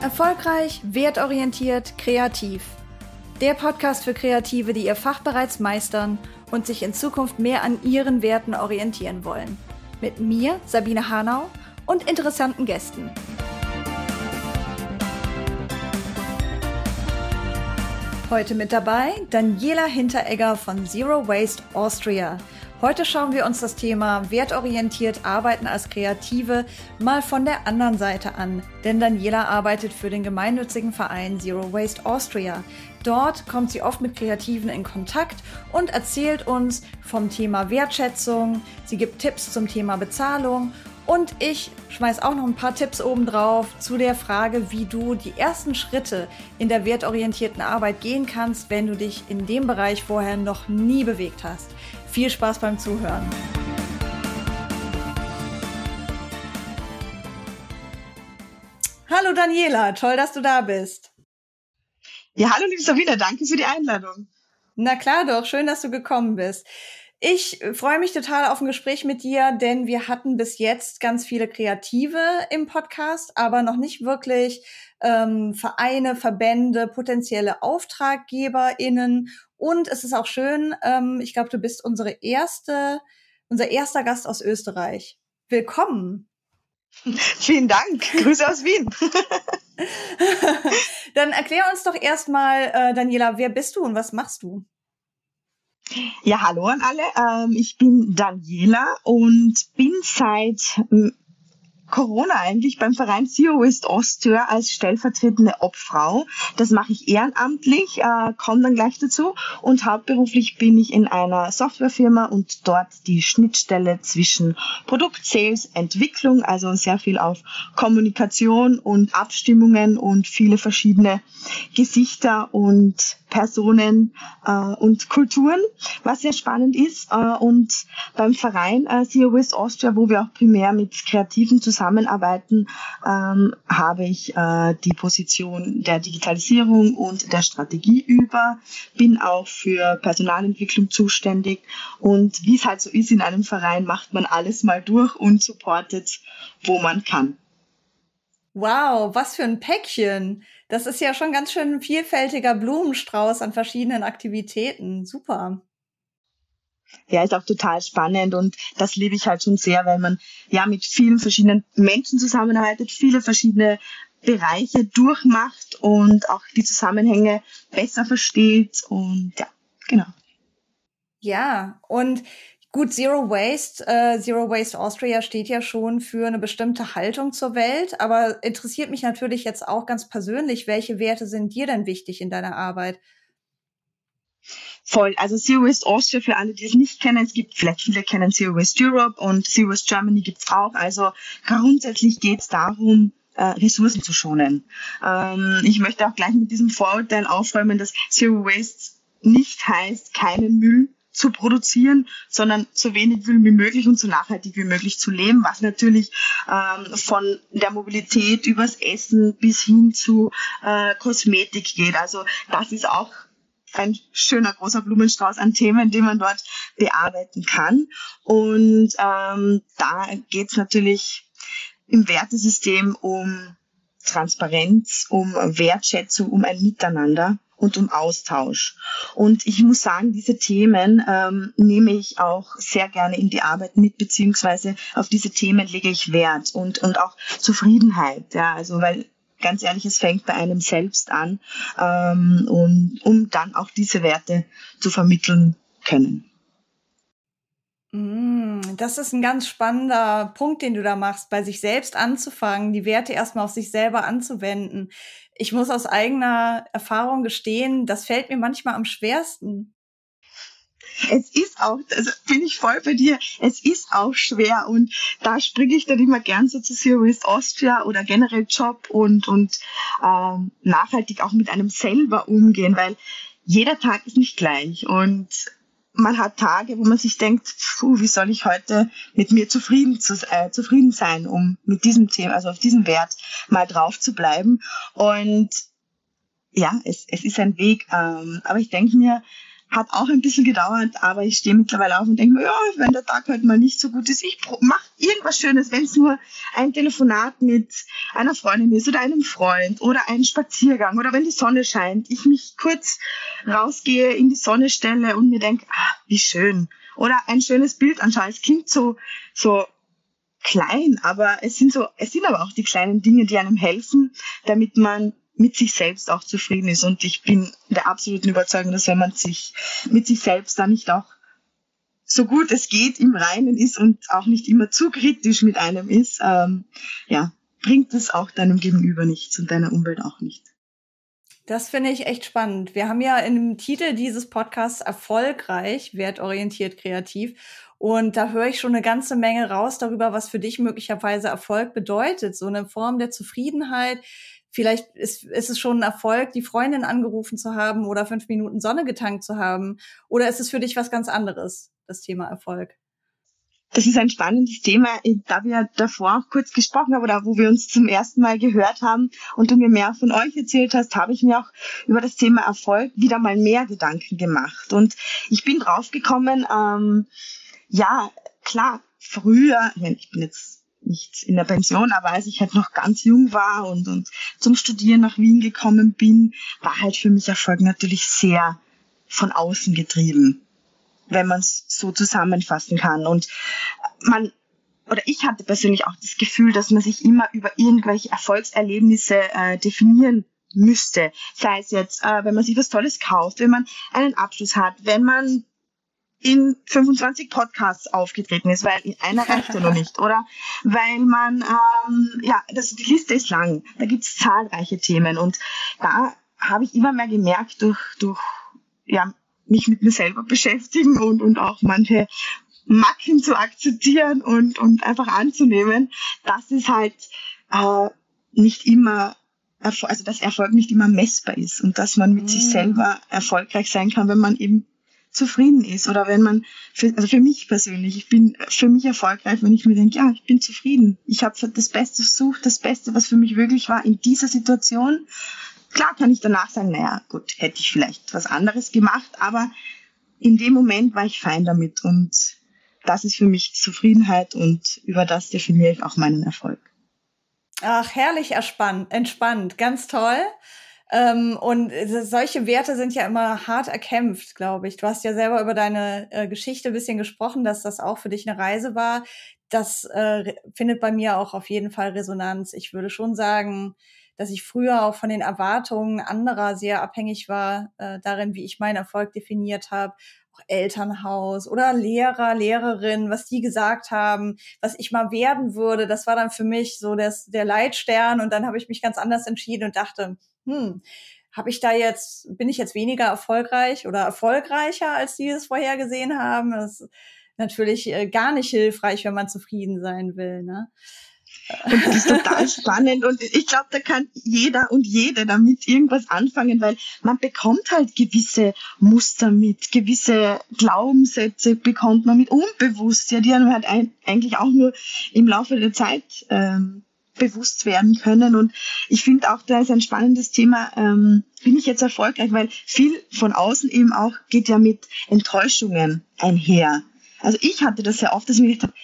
Erfolgreich, wertorientiert, kreativ. Der Podcast für Kreative, die ihr Fach bereits meistern und sich in Zukunft mehr an ihren Werten orientieren wollen. Mit mir, Sabine Hanau, und interessanten Gästen. Heute mit dabei Daniela Hinteregger von Zero Waste Austria. Heute schauen wir uns das Thema wertorientiert arbeiten als Kreative mal von der anderen Seite an. Denn Daniela arbeitet für den gemeinnützigen Verein Zero Waste Austria. Dort kommt sie oft mit Kreativen in Kontakt und erzählt uns vom Thema Wertschätzung. Sie gibt Tipps zum Thema Bezahlung und ich schmeiß auch noch ein paar Tipps obendrauf zu der Frage, wie du die ersten Schritte in der wertorientierten Arbeit gehen kannst, wenn du dich in dem Bereich vorher noch nie bewegt hast. Viel Spaß beim Zuhören. Hallo Daniela, toll, dass du da bist. Ja, hallo liebe Sabine, danke für die Einladung. Na klar doch, schön, dass du gekommen bist. Ich freue mich total auf ein Gespräch mit dir, denn wir hatten bis jetzt ganz viele Kreative im Podcast, aber noch nicht wirklich ähm, Vereine, Verbände, potenzielle AuftraggeberInnen und es ist auch schön, ähm, ich glaube, du bist unsere erste, unser erster Gast aus Österreich. Willkommen. Vielen Dank. Grüße aus Wien. Dann erklär uns doch erstmal, äh, Daniela, wer bist du und was machst du? Ja, hallo an alle. Ähm, ich bin Daniela und bin seit Corona eigentlich beim Verein Waste Austria als stellvertretende Obfrau. Das mache ich ehrenamtlich, äh, komme dann gleich dazu. Und hauptberuflich bin ich in einer Softwarefirma und dort die Schnittstelle zwischen Produkt, Sales, Entwicklung, also sehr viel auf Kommunikation und Abstimmungen und viele verschiedene Gesichter und Personen äh, und Kulturen, was sehr spannend ist. Äh, und beim Verein äh, Waste Austria, wo wir auch primär mit Kreativen zusammenarbeiten, ähm, habe ich äh, die Position der Digitalisierung und der Strategie über, bin auch für Personalentwicklung zuständig und wie es halt so ist in einem Verein, macht man alles mal durch und supportet, wo man kann. Wow, was für ein Päckchen. Das ist ja schon ganz schön ein vielfältiger Blumenstrauß an verschiedenen Aktivitäten. Super. Ja, ist auch total spannend und das liebe ich halt schon sehr, weil man ja mit vielen verschiedenen Menschen zusammenarbeitet, viele verschiedene Bereiche durchmacht und auch die Zusammenhänge besser versteht und ja, genau. Ja, und Gut, Zero Waste, äh, Zero Waste Austria steht ja schon für eine bestimmte Haltung zur Welt, aber interessiert mich natürlich jetzt auch ganz persönlich, welche Werte sind dir denn wichtig in deiner Arbeit? Voll. Also Zero Waste Austria, für alle, die es nicht kennen, es gibt, vielleicht viele kennen Zero Waste Europe und Zero Waste Germany gibt's auch. Also grundsätzlich geht's darum, äh, Ressourcen zu schonen. Ähm, ich möchte auch gleich mit diesem Vorurteil aufräumen, dass Zero Waste nicht heißt, keinen Müll zu produzieren, sondern so wenig wie möglich und so nachhaltig wie möglich zu leben, was natürlich ähm, von der Mobilität übers Essen bis hin zu äh, Kosmetik geht. Also das ist auch ein schöner großer Blumenstrauß an Themen, den man dort bearbeiten kann. Und ähm, da geht es natürlich im Wertesystem um Transparenz, um Wertschätzung, um ein Miteinander und um Austausch. Und ich muss sagen, diese Themen ähm, nehme ich auch sehr gerne in die Arbeit mit, beziehungsweise auf diese Themen lege ich Wert und, und auch Zufriedenheit. Ja, also weil ganz ehrlich, es fängt bei einem selbst an, ähm, und, um dann auch diese Werte zu vermitteln können. Mm, das ist ein ganz spannender Punkt, den du da machst, bei sich selbst anzufangen, die Werte erstmal auf sich selber anzuwenden. Ich muss aus eigener Erfahrung gestehen, das fällt mir manchmal am schwersten. Es ist auch, also bin ich voll bei dir, es ist auch schwer und da springe ich dann immer gern so zu Waste Austria oder generell Job und, und ähm, nachhaltig auch mit einem selber umgehen, weil jeder Tag ist nicht gleich und man hat Tage, wo man sich denkt, puh, wie soll ich heute mit mir zufrieden, zu, äh, zufrieden sein, um mit diesem Thema, also auf diesem Wert mal drauf zu bleiben. Und ja, es, es ist ein Weg. Ähm, aber ich denke mir, hat auch ein bisschen gedauert, aber ich stehe mittlerweile auf und denke mir, ja, wenn der Tag heute mal nicht so gut ist, ich mache irgendwas Schönes, wenn es nur ein Telefonat mit einer Freundin ist oder einem Freund oder ein Spaziergang oder wenn die Sonne scheint, ich mich kurz rausgehe, in die Sonne stelle und mir denke, ah, wie schön. Oder ein schönes Bild anschaue. Es klingt so, so klein, aber es sind so, es sind aber auch die kleinen Dinge, die einem helfen, damit man mit sich selbst auch zufrieden ist. Und ich bin der absoluten Überzeugung, dass wenn man sich mit sich selbst dann nicht auch so gut es geht im Reinen ist und auch nicht immer zu kritisch mit einem ist, ähm, ja, bringt es auch deinem Gegenüber nichts und deiner Umwelt auch nicht. Das finde ich echt spannend. Wir haben ja im Titel dieses Podcasts erfolgreich, wertorientiert, kreativ. Und da höre ich schon eine ganze Menge raus darüber, was für dich möglicherweise Erfolg bedeutet. So eine Form der Zufriedenheit, Vielleicht ist, ist es schon ein Erfolg, die Freundin angerufen zu haben oder fünf Minuten Sonne getankt zu haben. Oder ist es für dich was ganz anderes, das Thema Erfolg? Das ist ein spannendes Thema, da wir davor auch kurz gesprochen haben oder wo wir uns zum ersten Mal gehört haben und du mir mehr von euch erzählt hast, habe ich mir auch über das Thema Erfolg wieder mal mehr Gedanken gemacht. Und ich bin draufgekommen, ähm, ja, klar, früher, ich, bin jetzt nicht in der Pension, aber als ich halt noch ganz jung war und, und zum Studieren nach Wien gekommen bin, war halt für mich Erfolg natürlich sehr von außen getrieben, wenn man es so zusammenfassen kann. Und man, oder ich hatte persönlich auch das Gefühl, dass man sich immer über irgendwelche Erfolgserlebnisse äh, definieren müsste. Sei es jetzt, äh, wenn man sich was Tolles kauft, wenn man einen Abschluss hat, wenn man in 25 Podcasts aufgetreten ist, weil einer reicht ja noch nicht, oder? Weil man, ähm, ja, das, die Liste ist lang, da gibt's zahlreiche Themen und da habe ich immer mehr gemerkt durch, durch ja, mich mit mir selber beschäftigen und, und auch manche Macken zu akzeptieren und, und einfach anzunehmen, dass es halt äh, nicht immer also dass Erfolg nicht immer messbar ist und dass man mit mm. sich selber erfolgreich sein kann, wenn man eben zufrieden ist oder wenn man, für, also für mich persönlich, ich bin für mich erfolgreich, wenn ich mir denke, ja, ich bin zufrieden. Ich habe das Beste versucht, das Beste, was für mich wirklich war in dieser Situation. Klar kann ich danach sagen, naja, gut, hätte ich vielleicht was anderes gemacht, aber in dem Moment war ich fein damit und das ist für mich Zufriedenheit und über das definiere ich auch meinen Erfolg. Ach, herrlich erspannt, entspannt, ganz toll. Ähm, und solche Werte sind ja immer hart erkämpft, glaube ich. Du hast ja selber über deine äh, Geschichte ein bisschen gesprochen, dass das auch für dich eine Reise war. Das äh, findet bei mir auch auf jeden Fall Resonanz. Ich würde schon sagen, dass ich früher auch von den Erwartungen anderer sehr abhängig war, äh, darin, wie ich meinen Erfolg definiert habe. Auch Elternhaus oder Lehrer, Lehrerin, was die gesagt haben, was ich mal werden würde, das war dann für mich so das, der Leitstern. Und dann habe ich mich ganz anders entschieden und dachte, hm, habe ich da jetzt, bin ich jetzt weniger erfolgreich oder erfolgreicher, als die es vorher gesehen haben? Das ist natürlich äh, gar nicht hilfreich, wenn man zufrieden sein will. Ne? Und das ist total spannend und ich glaube, da kann jeder und jede damit irgendwas anfangen, weil man bekommt halt gewisse Muster mit, gewisse Glaubenssätze bekommt man mit unbewusst, ja, die einem halt eigentlich auch nur im Laufe der Zeit ähm, bewusst werden können. Und ich finde auch, da ist ein spannendes Thema, ähm, bin ich jetzt erfolgreich, weil viel von außen eben auch geht ja mit Enttäuschungen einher. Also ich hatte das sehr oft, dass ich mir gedacht habe,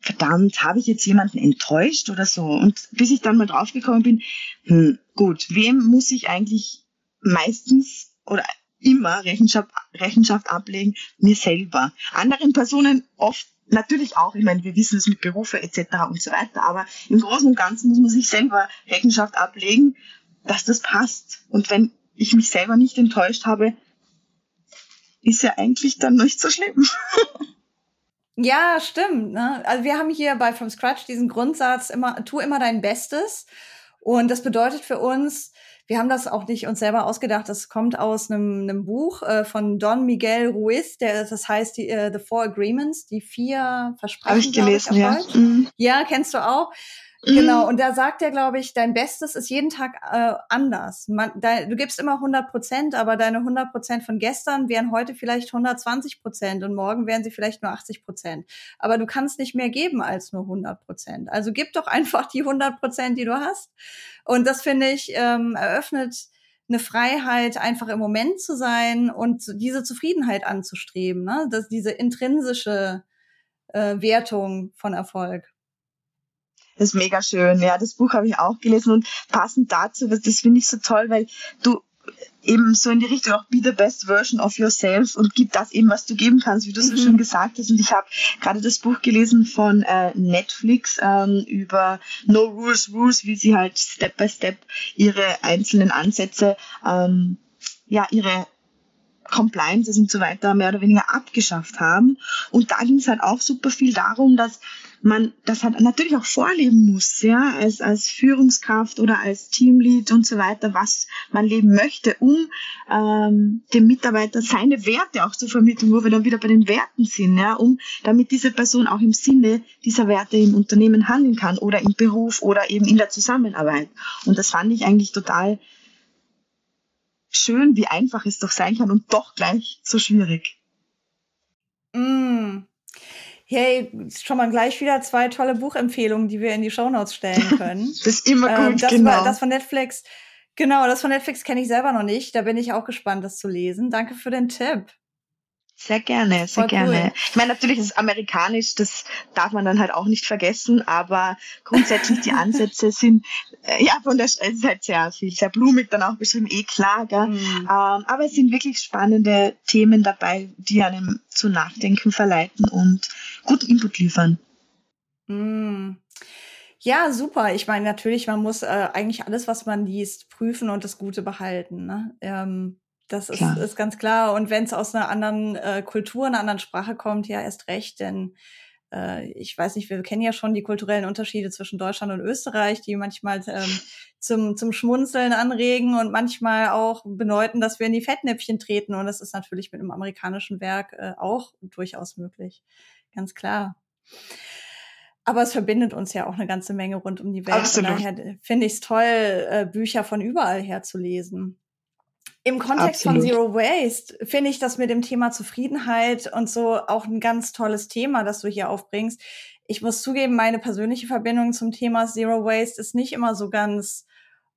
verdammt, habe ich jetzt jemanden enttäuscht oder so? Und bis ich dann mal draufgekommen bin, hm, gut, wem muss ich eigentlich meistens oder immer Rechenschaft, Rechenschaft ablegen? Mir selber. Anderen Personen oft natürlich auch, ich meine, wir wissen es mit Berufe etc. und so weiter, aber im Großen und Ganzen muss man sich selber Rechenschaft ablegen, dass das passt. Und wenn ich mich selber nicht enttäuscht habe, ist ja eigentlich dann nicht so schlimm. Ja, stimmt. Ne? Also wir haben hier bei From Scratch diesen Grundsatz immer, tu immer dein Bestes. Und das bedeutet für uns, wir haben das auch nicht uns selber ausgedacht. Das kommt aus einem, einem Buch äh, von Don Miguel Ruiz, der das heißt die, äh, The Four Agreements, die vier Versprechen. Habe ich gelesen, ich, ja. Mhm. Ja, kennst du auch. Genau, mhm. und da sagt er, glaube ich, dein Bestes ist jeden Tag äh, anders. Man, de, du gibst immer 100 Prozent, aber deine 100 Prozent von gestern wären heute vielleicht 120 Prozent und morgen wären sie vielleicht nur 80 Prozent. Aber du kannst nicht mehr geben als nur 100 Prozent. Also gib doch einfach die 100 Prozent, die du hast. Und das finde ich ähm, eröffnet eine Freiheit, einfach im Moment zu sein und diese Zufriedenheit anzustreben, ne? Das, diese intrinsische äh, Wertung von Erfolg. Das ist mega schön. Ja, das Buch habe ich auch gelesen und passend dazu, das finde ich so toll, weil du eben so in die Richtung auch be the best version of yourself und gib das eben, was du geben kannst, wie du so mhm. schon gesagt hast. Und ich habe gerade das Buch gelesen von äh, Netflix ähm, über No Rules Rules, wie sie halt Step by Step ihre einzelnen Ansätze, ähm, ja, ihre Compliances und so weiter mehr oder weniger abgeschafft haben. Und da ging es halt auch super viel darum, dass man das halt natürlich auch vorleben muss, ja, als, als Führungskraft oder als Teamlead und so weiter, was man leben möchte, um ähm, dem Mitarbeiter seine Werte auch zu vermitteln, wo wir dann wieder bei den Werten sind, ja, um damit diese Person auch im Sinne dieser Werte im Unternehmen handeln kann oder im Beruf oder eben in der Zusammenarbeit. Und das fand ich eigentlich total schön, wie einfach es doch sein kann und doch gleich so schwierig. Mm. Hey, schon mal gleich wieder zwei tolle Buchempfehlungen, die wir in die Shownotes stellen können. das ist immer gut, ähm, das genau. War, das von Netflix, genau, das von Netflix kenne ich selber noch nicht. Da bin ich auch gespannt, das zu lesen. Danke für den Tipp. Sehr gerne, sehr Voll gerne. Cool. Ich meine, natürlich ist es amerikanisch, das darf man dann halt auch nicht vergessen, aber grundsätzlich die Ansätze sind, äh, ja, von der, es ist halt sehr viel, sehr blumig dann auch beschrieben, eh klar, gell? Mhm. Ähm, aber es sind wirklich spannende Themen dabei, die einem zu nachdenken verleiten und guten Input liefern. Mhm. Ja, super. Ich meine, natürlich, man muss äh, eigentlich alles, was man liest, prüfen und das Gute behalten. Ne? Ähm, das ist, ist ganz klar. Und wenn es aus einer anderen äh, Kultur, einer anderen Sprache kommt, ja, erst recht, denn äh, ich weiß nicht, wir kennen ja schon die kulturellen Unterschiede zwischen Deutschland und Österreich, die manchmal ähm, zum, zum Schmunzeln anregen und manchmal auch bedeuten, dass wir in die Fettnäpfchen treten. Und das ist natürlich mit einem amerikanischen Werk äh, auch durchaus möglich. Ganz klar. Aber es verbindet uns ja auch eine ganze Menge rund um die Welt. Absolut. Von daher finde ich es toll, äh, Bücher von überall her zu lesen. Im Kontext Absolut. von Zero Waste finde ich das mit dem Thema Zufriedenheit und so auch ein ganz tolles Thema, das du hier aufbringst. Ich muss zugeben, meine persönliche Verbindung zum Thema Zero Waste ist nicht immer so ganz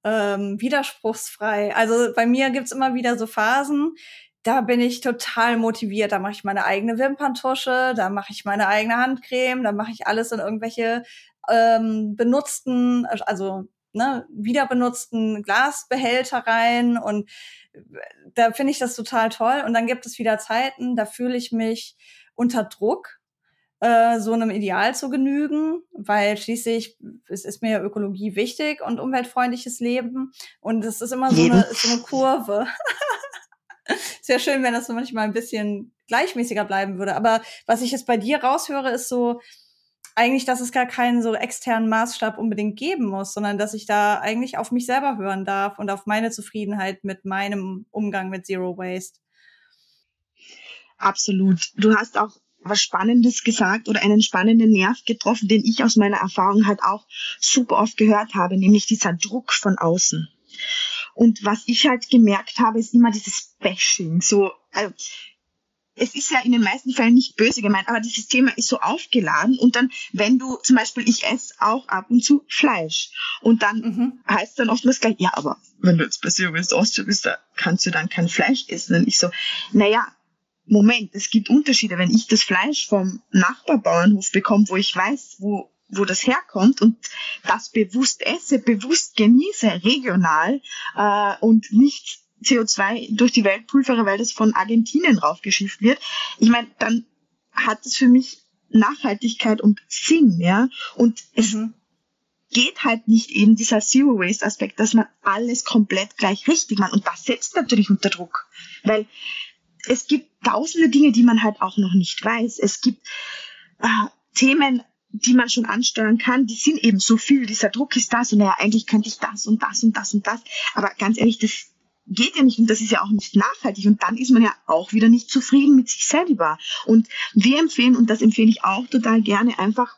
ähm, widerspruchsfrei. Also bei mir gibt's immer wieder so Phasen, da bin ich total motiviert. Da mache ich meine eigene Wimperntusche, da mache ich meine eigene Handcreme, da mache ich alles in irgendwelche ähm, benutzten, also ne, wieder benutzten Glasbehälter rein und da finde ich das total toll. Und dann gibt es wieder Zeiten, da fühle ich mich unter Druck, äh, so einem Ideal zu genügen, weil schließlich es ist mir ja Ökologie wichtig und umweltfreundliches Leben. Und es ist immer so eine, so eine Kurve. Sehr schön, wenn das manchmal ein bisschen gleichmäßiger bleiben würde. Aber was ich jetzt bei dir raushöre, ist so, eigentlich, dass es gar keinen so externen Maßstab unbedingt geben muss, sondern dass ich da eigentlich auf mich selber hören darf und auf meine Zufriedenheit mit meinem Umgang mit Zero Waste. Absolut. Du hast auch was Spannendes gesagt oder einen spannenden Nerv getroffen, den ich aus meiner Erfahrung halt auch super oft gehört habe, nämlich dieser Druck von außen. Und was ich halt gemerkt habe, ist immer dieses Bashing. So, also es ist ja in den meisten Fällen nicht böse gemeint, aber dieses Thema ist so aufgeladen und dann, wenn du zum Beispiel, ich esse auch ab und zu Fleisch und dann mhm. heißt dann oftmals gleich, ja, aber wenn du jetzt Zero Waste Austria bist, da kannst du dann kein Fleisch essen. Und ich so, naja, Moment, es gibt Unterschiede. Wenn ich das Fleisch vom Nachbarbauernhof bekomme, wo ich weiß, wo wo das herkommt und das bewusst esse, bewusst genieße, regional äh, und nicht CO2 durch die Welt pulvere, weil das von Argentinien raufgeschifft wird. Ich meine, dann hat es für mich Nachhaltigkeit und Sinn, ja. Und es mhm. geht halt nicht eben dieser Zero Waste Aspekt, dass man alles komplett gleich richtig macht. Und das setzt natürlich unter Druck, weil es gibt tausende Dinge, die man halt auch noch nicht weiß. Es gibt äh, Themen, die man schon ansteuern kann, die sind eben so viel. Dieser Druck ist da, so naja, eigentlich könnte ich das und das und das und das. Aber ganz ehrlich, das geht ja nicht und das ist ja auch nicht nachhaltig und dann ist man ja auch wieder nicht zufrieden mit sich selber. Und wir empfehlen, und das empfehle ich auch total gerne, einfach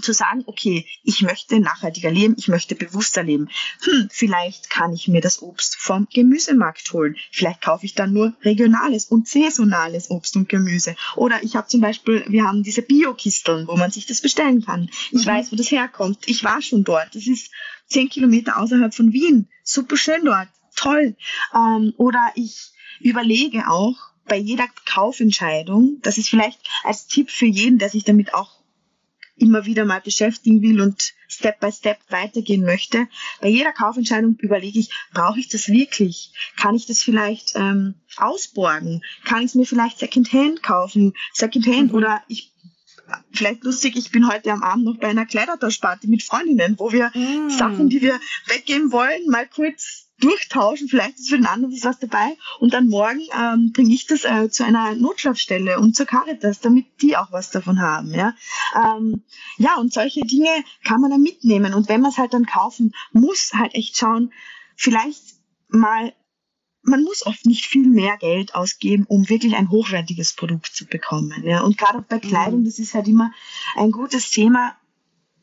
zu sagen, okay, ich möchte nachhaltiger leben, ich möchte bewusster leben. Hm, vielleicht kann ich mir das Obst vom Gemüsemarkt holen. Vielleicht kaufe ich dann nur regionales und saisonales Obst und Gemüse. Oder ich habe zum Beispiel, wir haben diese Bio-Kisteln, wo man sich das bestellen kann. Ich mhm. weiß, wo das herkommt. Ich war schon dort. Das ist zehn Kilometer außerhalb von Wien. Super schön dort toll. Ähm, oder ich überlege auch bei jeder Kaufentscheidung, das ist vielleicht als Tipp für jeden, der sich damit auch immer wieder mal beschäftigen will und Step by Step weitergehen möchte. Bei jeder Kaufentscheidung überlege ich, brauche ich das wirklich? Kann ich das vielleicht ähm, ausborgen? Kann ich es mir vielleicht Secondhand kaufen? Secondhand mhm. oder ich vielleicht lustig, ich bin heute am Abend noch bei einer Kleidertauschparty mit Freundinnen, wo wir mm. Sachen, die wir weggeben wollen, mal kurz durchtauschen, vielleicht ist für den anderen was dabei und dann morgen ähm, bringe ich das äh, zu einer Notschlafstelle und zur Caritas, damit die auch was davon haben. Ja, ähm, ja und solche Dinge kann man dann mitnehmen und wenn man es halt dann kaufen muss, halt echt schauen, vielleicht mal man muss oft nicht viel mehr Geld ausgeben, um wirklich ein hochwertiges Produkt zu bekommen. Ja? Und gerade auch bei Kleidung, mhm. das ist halt immer ein gutes Thema.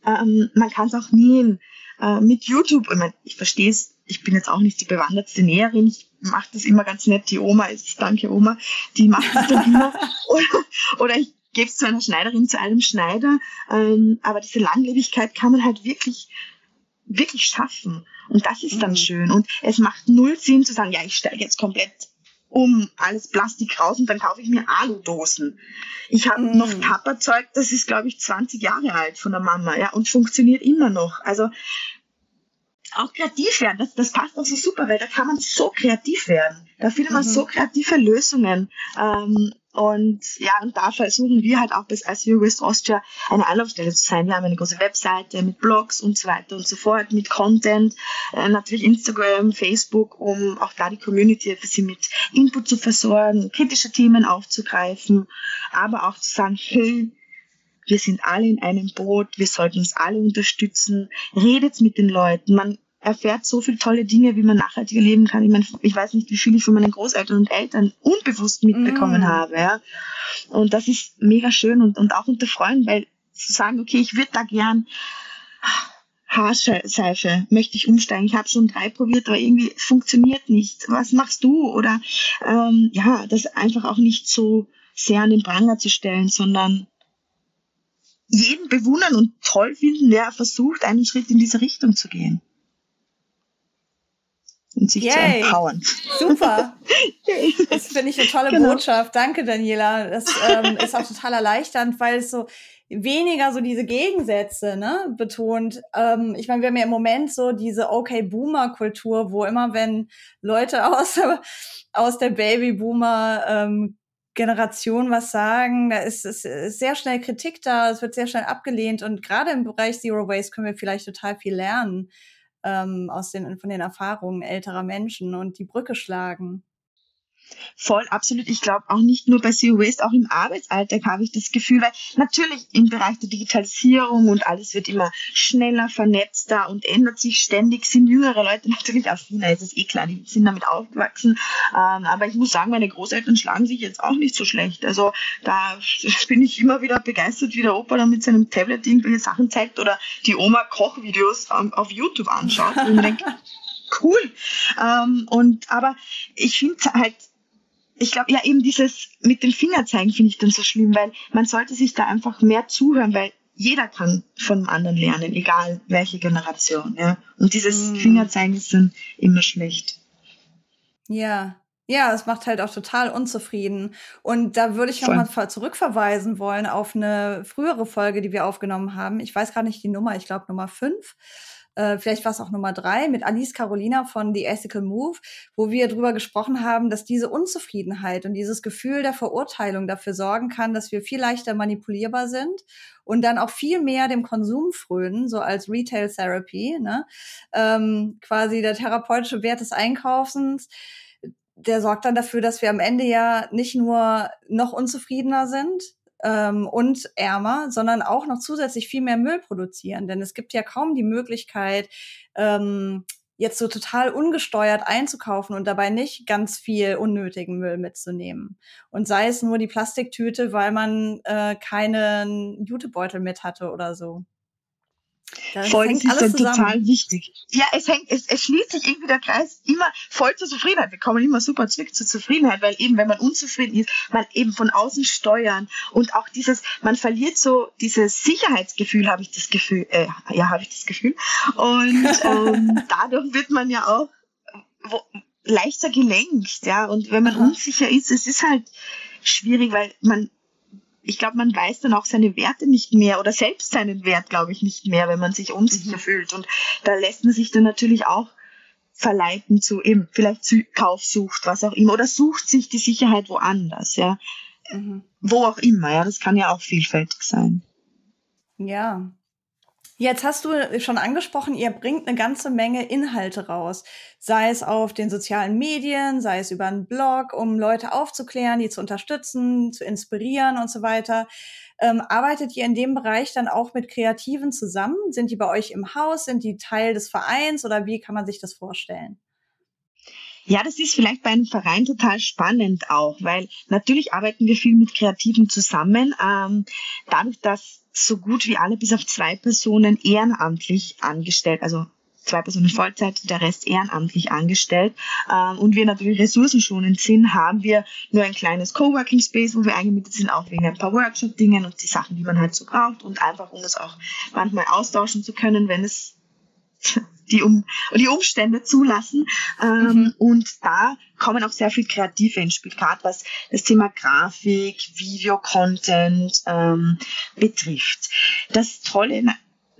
Ähm, man kann es auch nähen äh, mit YouTube. Ich, mein, ich verstehe es ich bin jetzt auch nicht die bewandertste Näherin, ich mache das immer ganz nett, die Oma ist, danke Oma, die macht das dann immer. Oder, oder ich gebe es zu einer Schneiderin, zu einem Schneider. Ähm, aber diese Langlebigkeit kann man halt wirklich, wirklich schaffen. Und das ist dann mhm. schön. Und es macht null Sinn zu sagen, ja, ich steige jetzt komplett um alles Plastik raus und dann kaufe ich mir Aludosen. Ich habe mm. noch Tupperzeug, das ist glaube ich 20 Jahre alt von der Mama, ja, und funktioniert immer noch. Also auch kreativ werden. Das, das passt auch so super, weil da kann man so kreativ werden. Da findet man mhm. so kreative Lösungen. Ähm, und ja, und da versuchen wir halt auch bis SEO West Austria eine Anlaufstelle zu sein. Wir haben eine große Webseite mit Blogs und so weiter und so fort, mit Content, äh, natürlich Instagram, Facebook, um auch da die Community ein bisschen mit Input zu versorgen, kritische Themen aufzugreifen, aber auch zu sagen, hey, wir sind alle in einem Boot, wir sollten uns alle unterstützen, redet mit den Leuten. Man erfährt so viele tolle Dinge, wie man nachhaltiger leben kann. Ich meine, ich weiß nicht, wie viel ich von meinen Großeltern und Eltern unbewusst mitbekommen mm. habe. Ja. Und das ist mega schön und, und auch unter Freunden, weil zu sagen, okay, ich würde da gern Haarseife möchte ich umsteigen. Ich habe schon drei probiert, aber irgendwie funktioniert nicht. Was machst du? Oder ähm, ja, das einfach auch nicht so sehr an den Pranger zu stellen, sondern jeden bewundern und toll finden, der versucht, einen Schritt in diese Richtung zu gehen und sich Yay. zu empowern. Super. Das finde ich eine tolle genau. Botschaft. Danke, Daniela. Das ähm, ist auch total erleichternd, weil es so weniger so diese Gegensätze ne, betont. Ähm, ich meine, wir haben ja im Moment so diese Okay-Boomer-Kultur, wo immer wenn Leute aus, aus der Baby-Boomer ähm, Generation was sagen, da ist, ist, ist sehr schnell Kritik da, es wird sehr schnell abgelehnt und gerade im Bereich Zero Waste können wir vielleicht total viel lernen ähm, aus den, von den Erfahrungen älterer Menschen und die Brücke schlagen. Voll, absolut. Ich glaube auch nicht nur bei Zero Waste, auch im Arbeitsalltag habe ich das Gefühl, weil natürlich im Bereich der Digitalisierung und alles wird immer schneller, vernetzter und ändert sich ständig, sind jüngere Leute natürlich affiner, ist es eh klar, die sind damit aufgewachsen. Ähm, aber ich muss sagen, meine Großeltern schlagen sich jetzt auch nicht so schlecht. Also da bin ich immer wieder begeistert, wie der Opa da mit seinem Tablet irgendwelche Sachen zeigt oder die Oma Kochvideos auf YouTube anschaut. Und ich denke, cool. Ähm, und aber ich finde halt ich glaube, ja, eben dieses mit dem Fingerzeigen finde ich dann so schlimm, weil man sollte sich da einfach mehr zuhören, weil jeder kann von dem anderen lernen, egal welche Generation. Ja? Und dieses mm. Fingerzeigen ist dann immer schlecht. Ja, ja, es macht halt auch total unzufrieden. Und da würde ich nochmal zurückverweisen wollen auf eine frühere Folge, die wir aufgenommen haben. Ich weiß gar nicht die Nummer, ich glaube Nummer fünf äh, vielleicht war es auch Nummer drei, mit Alice Carolina von The Ethical Move, wo wir darüber gesprochen haben, dass diese Unzufriedenheit und dieses Gefühl der Verurteilung dafür sorgen kann, dass wir viel leichter manipulierbar sind und dann auch viel mehr dem Konsum frönen, so als Retail Therapy, ne? ähm, quasi der therapeutische Wert des Einkaufens der sorgt dann dafür, dass wir am Ende ja nicht nur noch unzufriedener sind, ähm, und ärmer, sondern auch noch zusätzlich viel mehr Müll produzieren. Denn es gibt ja kaum die Möglichkeit, ähm, jetzt so total ungesteuert einzukaufen und dabei nicht ganz viel unnötigen Müll mitzunehmen. Und sei es nur die Plastiktüte, weil man äh, keinen Jutebeutel mit hatte oder so. Das das ist dann total wichtig. Ja, es hängt, es, es schließt sich irgendwie der Kreis immer voll zur Zufriedenheit. Wir kommen immer super zurück zur Zufriedenheit, weil eben, wenn man unzufrieden ist, man eben von außen steuern und auch dieses, man verliert so dieses Sicherheitsgefühl, habe ich das Gefühl, äh, ja, habe ich das Gefühl. Und ähm, dadurch wird man ja auch wo, leichter gelenkt, ja. Und wenn man Aha. unsicher ist, es ist halt schwierig, weil man, ich glaube, man weiß dann auch seine Werte nicht mehr oder selbst seinen Wert, glaube ich, nicht mehr, wenn man sich unsicher mhm. fühlt. Und da lässt man sich dann natürlich auch verleiten zu eben vielleicht zu Kaufsucht, was auch immer, oder sucht sich die Sicherheit woanders, ja. Mhm. Wo auch immer, ja. Das kann ja auch vielfältig sein. Ja, Jetzt hast du schon angesprochen, ihr bringt eine ganze Menge Inhalte raus, sei es auf den sozialen Medien, sei es über einen Blog, um Leute aufzuklären, die zu unterstützen, zu inspirieren und so weiter. Ähm, arbeitet ihr in dem Bereich dann auch mit Kreativen zusammen? Sind die bei euch im Haus? Sind die Teil des Vereins oder wie kann man sich das vorstellen? Ja, das ist vielleicht bei einem Verein total spannend auch, weil natürlich arbeiten wir viel mit Kreativen zusammen. Ähm, dadurch, dass so gut wie alle bis auf zwei Personen ehrenamtlich angestellt, also zwei Personen Vollzeit, der Rest ehrenamtlich angestellt. Ähm, und wir natürlich ressourcenschonend sind, haben wir nur ein kleines Coworking Space, wo wir eingemietet sind, auch wegen ein paar Workshop-Dingen und die Sachen, die man halt so braucht und einfach, um es auch manchmal austauschen zu können, wenn es die, um, die Umstände zulassen. Ähm, mhm. Und da kommen auch sehr viel Kreative ins Spiel, gerade was das Thema Grafik, Video-Content ähm, betrifft. Das Tolle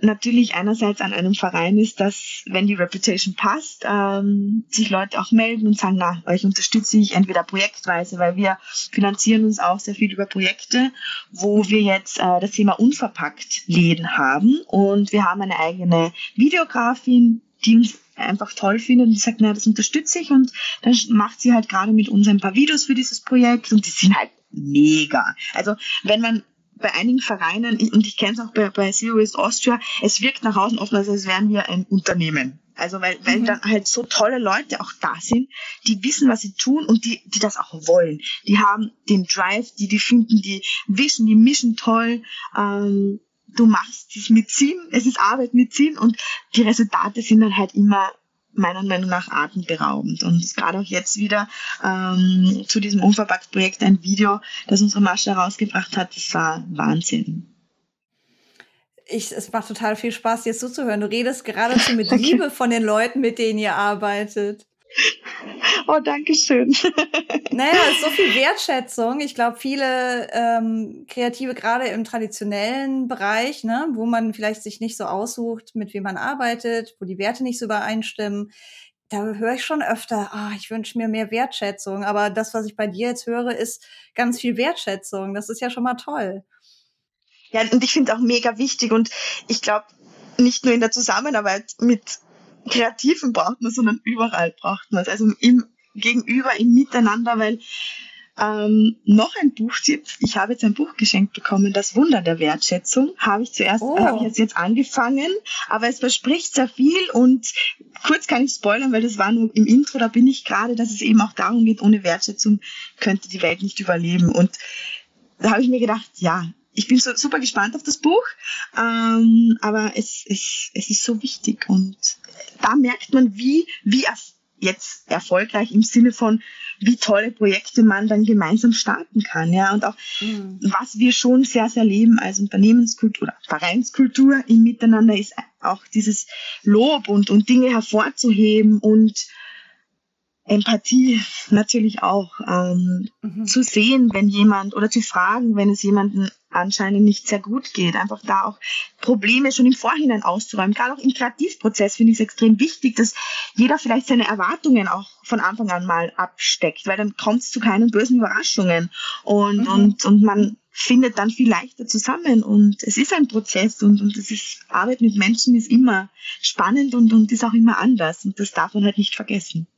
natürlich einerseits an einem Verein ist, dass, wenn die Reputation passt, ähm, sich Leute auch melden und sagen, na, euch unterstütze ich entweder projektweise, weil wir finanzieren uns auch sehr viel über Projekte, wo wir jetzt äh, das Thema unverpackt Läden haben und wir haben eine eigene Videografin, die uns einfach toll findet und sagt, na, das unterstütze ich und dann macht sie halt gerade mit uns ein paar Videos für dieses Projekt und die sind halt mega. Also wenn man bei einigen Vereinen, und ich kenne es auch bei, bei Zero Waste Austria, es wirkt nach außen oft, als wären wir ein Unternehmen. Also weil, weil mhm. dann halt so tolle Leute auch da sind, die wissen, was sie tun und die, die das auch wollen. Die haben den Drive, die, die finden die Vision, die Mission toll. Ähm, du machst es mit Sinn, es ist Arbeit mit Sinn und die Resultate sind dann halt immer meiner Meinung nach atemberaubend. Und gerade auch jetzt wieder ähm, zu diesem Unverpackt-Projekt ein Video, das unsere Masche herausgebracht hat, das war Wahnsinn. Ich, es macht total viel Spaß, dir zuzuhören. Du redest geradezu mit Liebe von den Leuten, mit denen ihr arbeitet. Oh, danke schön. Naja, es ist so viel Wertschätzung. Ich glaube, viele ähm, Kreative, gerade im traditionellen Bereich, ne, wo man vielleicht sich nicht so aussucht, mit wem man arbeitet, wo die Werte nicht so übereinstimmen, da höre ich schon öfter, ah, ich wünsche mir mehr Wertschätzung. Aber das, was ich bei dir jetzt höre, ist ganz viel Wertschätzung. Das ist ja schon mal toll. Ja, und ich finde auch mega wichtig. Und ich glaube, nicht nur in der Zusammenarbeit mit Kreativen braucht man, sondern überall braucht man es. Also im Gegenüber, im Miteinander, weil ähm, noch ein Buchtipp. Ich habe jetzt ein Buch geschenkt bekommen, Das Wunder der Wertschätzung. Habe ich zuerst, oh. habe ich jetzt, jetzt angefangen, aber es verspricht sehr viel und kurz kann ich spoilern, weil das war nur im Intro, da bin ich gerade, dass es eben auch darum geht, ohne Wertschätzung könnte die Welt nicht überleben. Und da habe ich mir gedacht, ja, ich bin so super gespannt auf das Buch, ähm, aber es, es, es ist so wichtig und da merkt man, wie, wie jetzt erfolgreich im Sinne von, wie tolle Projekte man dann gemeinsam starten kann, ja, und auch mhm. was wir schon sehr, sehr leben als Unternehmenskultur oder Vereinskultur im Miteinander ist auch dieses Lob und, und Dinge hervorzuheben und Empathie natürlich auch ähm, mhm. zu sehen, wenn jemand oder zu fragen, wenn es jemanden anscheinend nicht sehr gut geht. Einfach da auch Probleme schon im Vorhinein auszuräumen. Gerade auch im Kreativprozess finde ich es extrem wichtig, dass jeder vielleicht seine Erwartungen auch von Anfang an mal absteckt, weil dann kommt es zu keinen bösen Überraschungen und, mhm. und, und man findet dann viel leichter zusammen und es ist ein Prozess und, und es ist, Arbeit mit Menschen ist immer spannend und, und ist auch immer anders und das darf man halt nicht vergessen.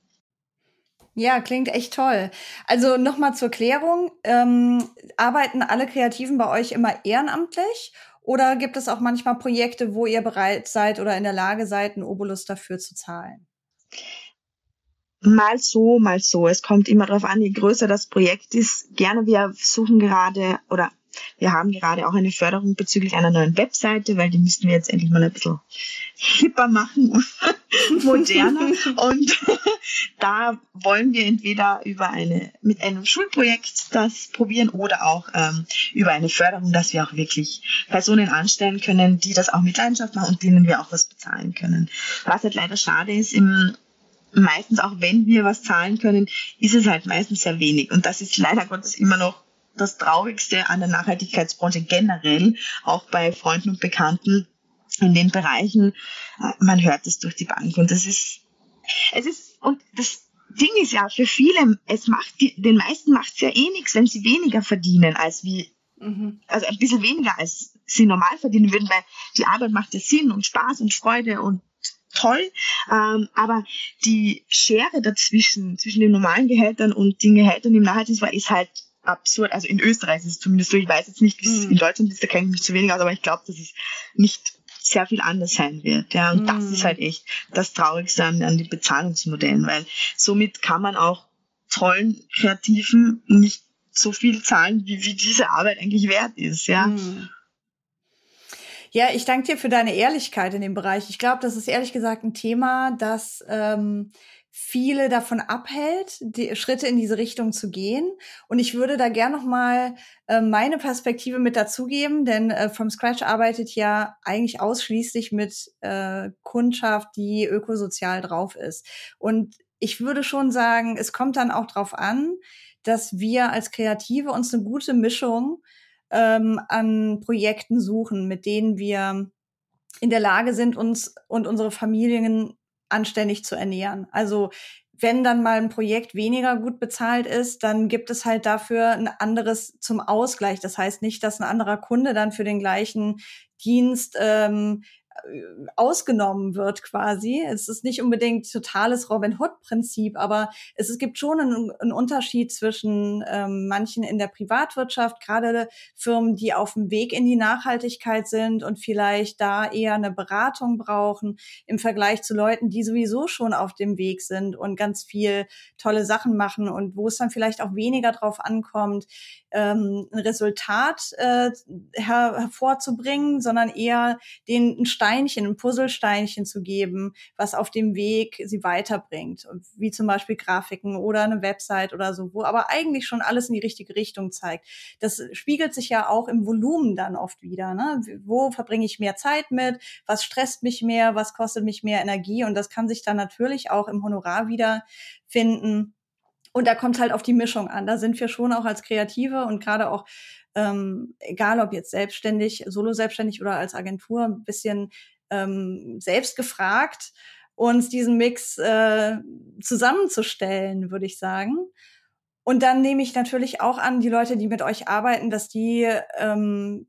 Ja, klingt echt toll. Also nochmal zur Klärung. Ähm, arbeiten alle Kreativen bei euch immer ehrenamtlich oder gibt es auch manchmal Projekte, wo ihr bereit seid oder in der Lage seid, einen Obolus dafür zu zahlen? Mal so, mal so. Es kommt immer darauf an, je größer das Projekt ist. Gerne, wir suchen gerade oder wir haben gerade auch eine Förderung bezüglich einer neuen Webseite, weil die müssten wir jetzt endlich mal ein bisschen hipper machen moderner. und da wollen wir entweder über eine, mit einem Schulprojekt das probieren oder auch ähm, über eine Förderung, dass wir auch wirklich Personen anstellen können, die das auch mit Leidenschaft machen und denen wir auch was bezahlen können. Was halt leider schade ist, im meistens, auch wenn wir was zahlen können, ist es halt meistens sehr wenig. Und das ist leider Gottes immer noch das Traurigste an der Nachhaltigkeitsbranche generell, auch bei Freunden und Bekannten in den Bereichen. Äh, man hört es durch die Bank. Und das ist, es ist, und das Ding ist ja für viele, es macht die, den meisten macht es ja eh nichts, wenn sie weniger verdienen als wie, mhm. also ein bisschen weniger als sie normal verdienen würden, weil die Arbeit macht ja Sinn und Spaß und Freude und toll, ähm, aber die Schere dazwischen, zwischen den normalen Gehältern und den Gehältern im Nachhaltigkeitsbereich ist halt absurd. Also in Österreich ist es zumindest so. Ich weiß jetzt nicht, wie es mhm. in Deutschland ist, da kenne ich mich zu wenig aus, aber ich glaube, dass es nicht sehr viel anders sein wird. Ja, und mm. das ist halt echt das Traurigste an, an den Bezahlungsmodellen, weil somit kann man auch tollen Kreativen nicht so viel zahlen, wie, wie diese Arbeit eigentlich wert ist. Ja. Mm. Ja, ich danke dir für deine Ehrlichkeit in dem Bereich. Ich glaube, das ist ehrlich gesagt ein Thema, das ähm, viele davon abhält, die Schritte in diese Richtung zu gehen. Und ich würde da gern noch mal äh, meine Perspektive mit dazugeben, denn äh, From Scratch arbeitet ja eigentlich ausschließlich mit äh, Kundschaft, die ökosozial drauf ist. Und ich würde schon sagen, es kommt dann auch darauf an, dass wir als Kreative uns eine gute Mischung ähm, an Projekten suchen, mit denen wir in der Lage sind, uns und unsere Familien anständig zu ernähren. Also wenn dann mal ein Projekt weniger gut bezahlt ist, dann gibt es halt dafür ein anderes zum Ausgleich. Das heißt nicht, dass ein anderer Kunde dann für den gleichen Dienst ähm, ausgenommen wird quasi. Es ist nicht unbedingt totales Robin Hood-Prinzip, aber es, es gibt schon einen, einen Unterschied zwischen ähm, manchen in der Privatwirtschaft, gerade Firmen, die auf dem Weg in die Nachhaltigkeit sind und vielleicht da eher eine Beratung brauchen, im Vergleich zu Leuten, die sowieso schon auf dem Weg sind und ganz viel tolle Sachen machen und wo es dann vielleicht auch weniger drauf ankommt, ähm, ein Resultat äh, her hervorzubringen, sondern eher den ein Steinchen, ein Puzzlesteinchen zu geben, was auf dem Weg sie weiterbringt, wie zum Beispiel Grafiken oder eine Website oder so, wo aber eigentlich schon alles in die richtige Richtung zeigt. Das spiegelt sich ja auch im Volumen dann oft wieder. Ne? Wo verbringe ich mehr Zeit mit? Was stresst mich mehr? Was kostet mich mehr Energie? Und das kann sich dann natürlich auch im Honorar wiederfinden und da kommt halt auf die Mischung an. Da sind wir schon auch als Kreative und gerade auch, ähm, egal ob jetzt selbstständig, solo selbstständig oder als Agentur, ein bisschen ähm, selbst gefragt, uns diesen Mix äh, zusammenzustellen, würde ich sagen. Und dann nehme ich natürlich auch an, die Leute, die mit euch arbeiten, dass die ähm,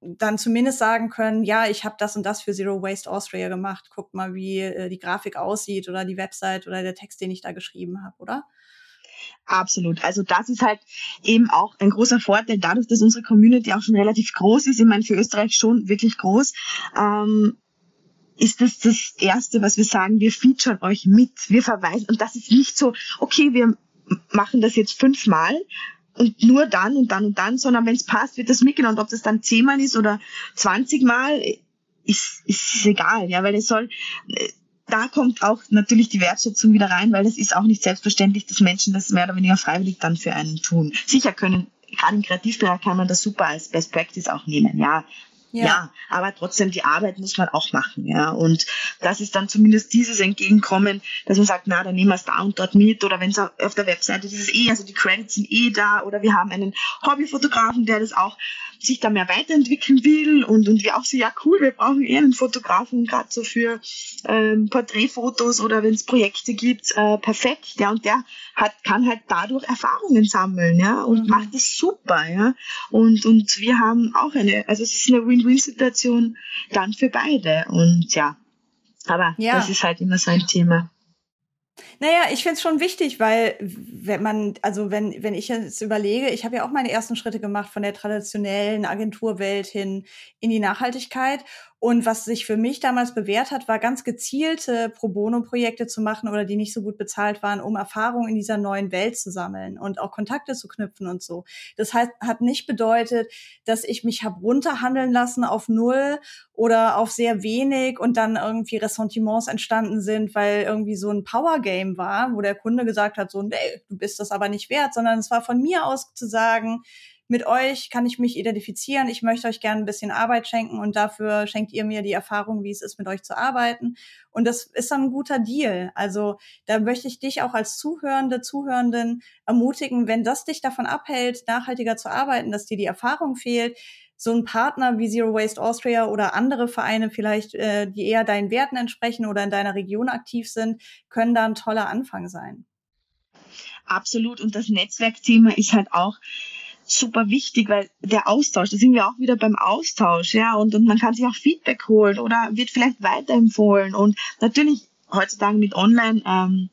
dann zumindest sagen können, ja, ich habe das und das für Zero Waste Austria gemacht. Guckt mal, wie äh, die Grafik aussieht oder die Website oder der Text, den ich da geschrieben habe, oder? Absolut. Also das ist halt eben auch ein großer Vorteil, dadurch, dass unsere Community auch schon relativ groß ist, ich meine für Österreich schon wirklich groß, ähm, ist das das Erste, was wir sagen, wir featuren euch mit, wir verweisen. Und das ist nicht so, okay, wir machen das jetzt fünfmal und nur dann und dann und dann, sondern wenn es passt, wird das mitgenommen. Ob das dann zehnmal ist oder zwanzigmal, ist, ist egal, ja, weil es soll, da kommt auch natürlich die Wertschätzung wieder rein, weil es ist auch nicht selbstverständlich, dass Menschen das mehr oder weniger freiwillig dann für einen tun. Sicher können, gerade im Kreativbereich kann man das super als Best Practice auch nehmen, ja. Ja. ja. aber trotzdem die Arbeit muss man auch machen, ja. Und das ist dann zumindest dieses Entgegenkommen, dass man sagt, na, dann nehmen wir es da und dort mit oder wenn es auf der Webseite ist es eh, also die Credits sind eh da oder wir haben einen Hobbyfotografen, der das auch sich da mehr weiterentwickeln will und, und wir auch so, ja cool, wir brauchen eher einen Fotografen, gerade so für ähm, Porträtfotos oder wenn es Projekte gibt, äh, perfekt, ja, und der hat, kann halt dadurch Erfahrungen sammeln, ja, und mhm. macht es super, ja, und, und wir haben auch eine, also es ist eine Win-Win-Situation dann für beide und ja, aber ja. das ist halt immer so ein Thema. Naja, ich finde es schon wichtig, weil wenn man, also wenn, wenn ich jetzt überlege, ich habe ja auch meine ersten Schritte gemacht von der traditionellen Agenturwelt hin in die Nachhaltigkeit und was sich für mich damals bewährt hat, war ganz gezielte Pro Bono-Projekte zu machen oder die nicht so gut bezahlt waren, um Erfahrungen in dieser neuen Welt zu sammeln und auch Kontakte zu knüpfen und so. Das heißt, hat nicht bedeutet, dass ich mich habe runterhandeln lassen auf null oder auf sehr wenig und dann irgendwie Ressentiments entstanden sind, weil irgendwie so ein Power-Game war, wo der Kunde gesagt hat, so, nee, du bist das aber nicht wert, sondern es war von mir aus zu sagen, mit euch kann ich mich identifizieren, ich möchte euch gerne ein bisschen Arbeit schenken und dafür schenkt ihr mir die Erfahrung, wie es ist, mit euch zu arbeiten. Und das ist dann ein guter Deal. Also da möchte ich dich auch als Zuhörende, Zuhörenden ermutigen, wenn das dich davon abhält, nachhaltiger zu arbeiten, dass dir die Erfahrung fehlt, so ein Partner wie Zero Waste Austria oder andere Vereine vielleicht, äh, die eher deinen Werten entsprechen oder in deiner Region aktiv sind, können da ein toller Anfang sein. Absolut. Und das Netzwerkthema ist halt auch super wichtig, weil der Austausch, da sind wir auch wieder beim Austausch, ja, und, und man kann sich auch Feedback holen oder wird vielleicht weiterempfohlen. Und natürlich heutzutage mit Online ähm,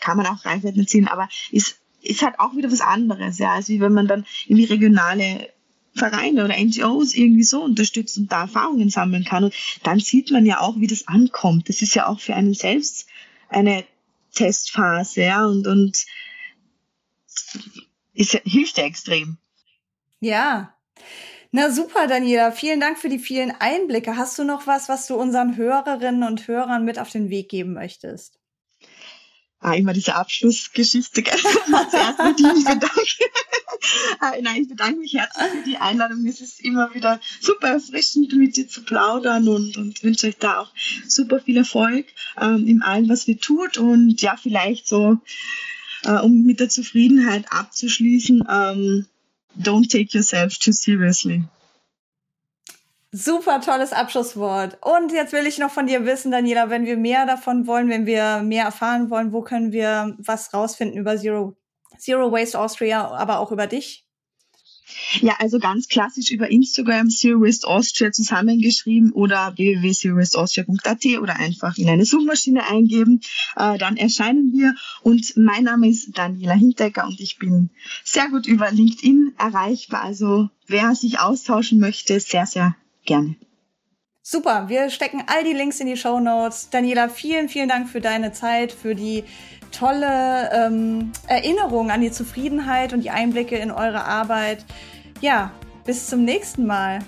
kann man auch Reichweiten erzielen, aber ist, ist halt auch wieder was anderes, ja, als wie wenn man dann in die regionale Vereine oder NGOs irgendwie so unterstützt und da Erfahrungen sammeln kann. Und dann sieht man ja auch, wie das ankommt. Das ist ja auch für einen selbst eine Testphase, ja, und, und ist, hilft ja extrem. Ja. Na super, Daniela. Vielen Dank für die vielen Einblicke. Hast du noch was, was du unseren Hörerinnen und Hörern mit auf den Weg geben möchtest? Ah, immer diese Abschlussgeschichte. Zuerst ah, nein, ich bedanke mich herzlich für die Einladung. Es ist immer wieder super erfrischend, mit dir zu plaudern und, und wünsche euch da auch super viel Erfolg ähm, in allem, was ihr tut. Und ja, vielleicht so, äh, um mit der Zufriedenheit abzuschließen, ähm, don't take yourself too seriously. Super tolles Abschlusswort. Und jetzt will ich noch von dir wissen, Daniela, wenn wir mehr davon wollen, wenn wir mehr erfahren wollen, wo können wir was rausfinden über Zero, Zero Waste Austria, aber auch über dich? Ja, also ganz klassisch über Instagram Waste Austria zusammengeschrieben oder www.zerowasteaustria.at oder einfach in eine Suchmaschine eingeben. Äh, dann erscheinen wir und mein Name ist Daniela Hintecker und ich bin sehr gut über LinkedIn erreichbar. Also wer sich austauschen möchte, sehr, sehr Gerne. Super, wir stecken all die Links in die Show Notes. Daniela, vielen, vielen Dank für deine Zeit, für die tolle ähm, Erinnerung an die Zufriedenheit und die Einblicke in eure Arbeit. Ja, bis zum nächsten Mal.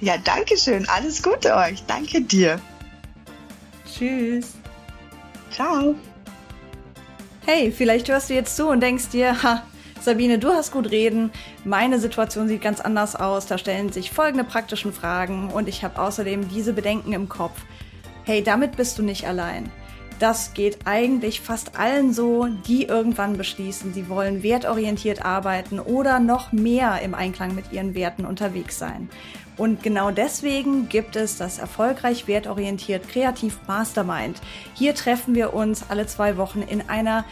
Ja, danke schön. Alles Gute euch. Danke dir. Tschüss. Ciao. Hey, vielleicht hörst du jetzt zu und denkst dir, ha, Sabine, du hast gut reden. Meine Situation sieht ganz anders aus. Da stellen sich folgende praktischen Fragen und ich habe außerdem diese Bedenken im Kopf. Hey, damit bist du nicht allein. Das geht eigentlich fast allen so, die irgendwann beschließen, sie wollen wertorientiert arbeiten oder noch mehr im Einklang mit ihren Werten unterwegs sein. Und genau deswegen gibt es das erfolgreich wertorientiert Kreativ Mastermind. Hier treffen wir uns alle zwei Wochen in einer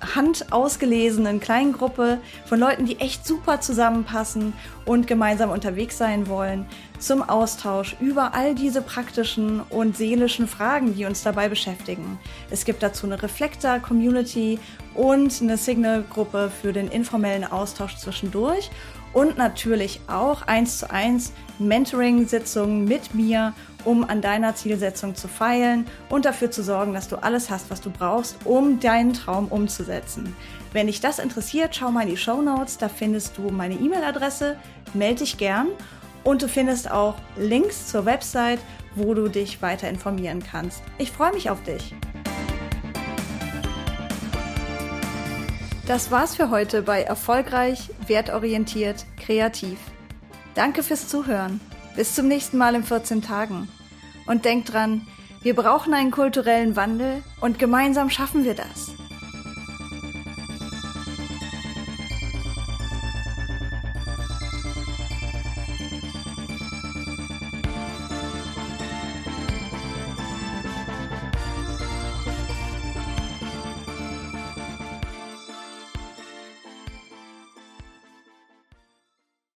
handausgelesenen kleinen Gruppe von Leuten, die echt super zusammenpassen und gemeinsam unterwegs sein wollen, zum Austausch über all diese praktischen und seelischen Fragen, die uns dabei beschäftigen. Es gibt dazu eine Reflektor-Community und eine Signal-Gruppe für den informellen Austausch zwischendurch und natürlich auch eins zu eins Mentoring-Sitzungen mit mir um an deiner Zielsetzung zu feilen und dafür zu sorgen, dass du alles hast, was du brauchst, um deinen Traum umzusetzen. Wenn dich das interessiert, schau mal in die Show Notes, da findest du meine E-Mail-Adresse, melde dich gern und du findest auch Links zur Website, wo du dich weiter informieren kannst. Ich freue mich auf dich. Das war's für heute bei Erfolgreich, wertorientiert, kreativ. Danke fürs Zuhören. Bis zum nächsten Mal in 14 Tagen. Und denkt dran, wir brauchen einen kulturellen Wandel und gemeinsam schaffen wir das.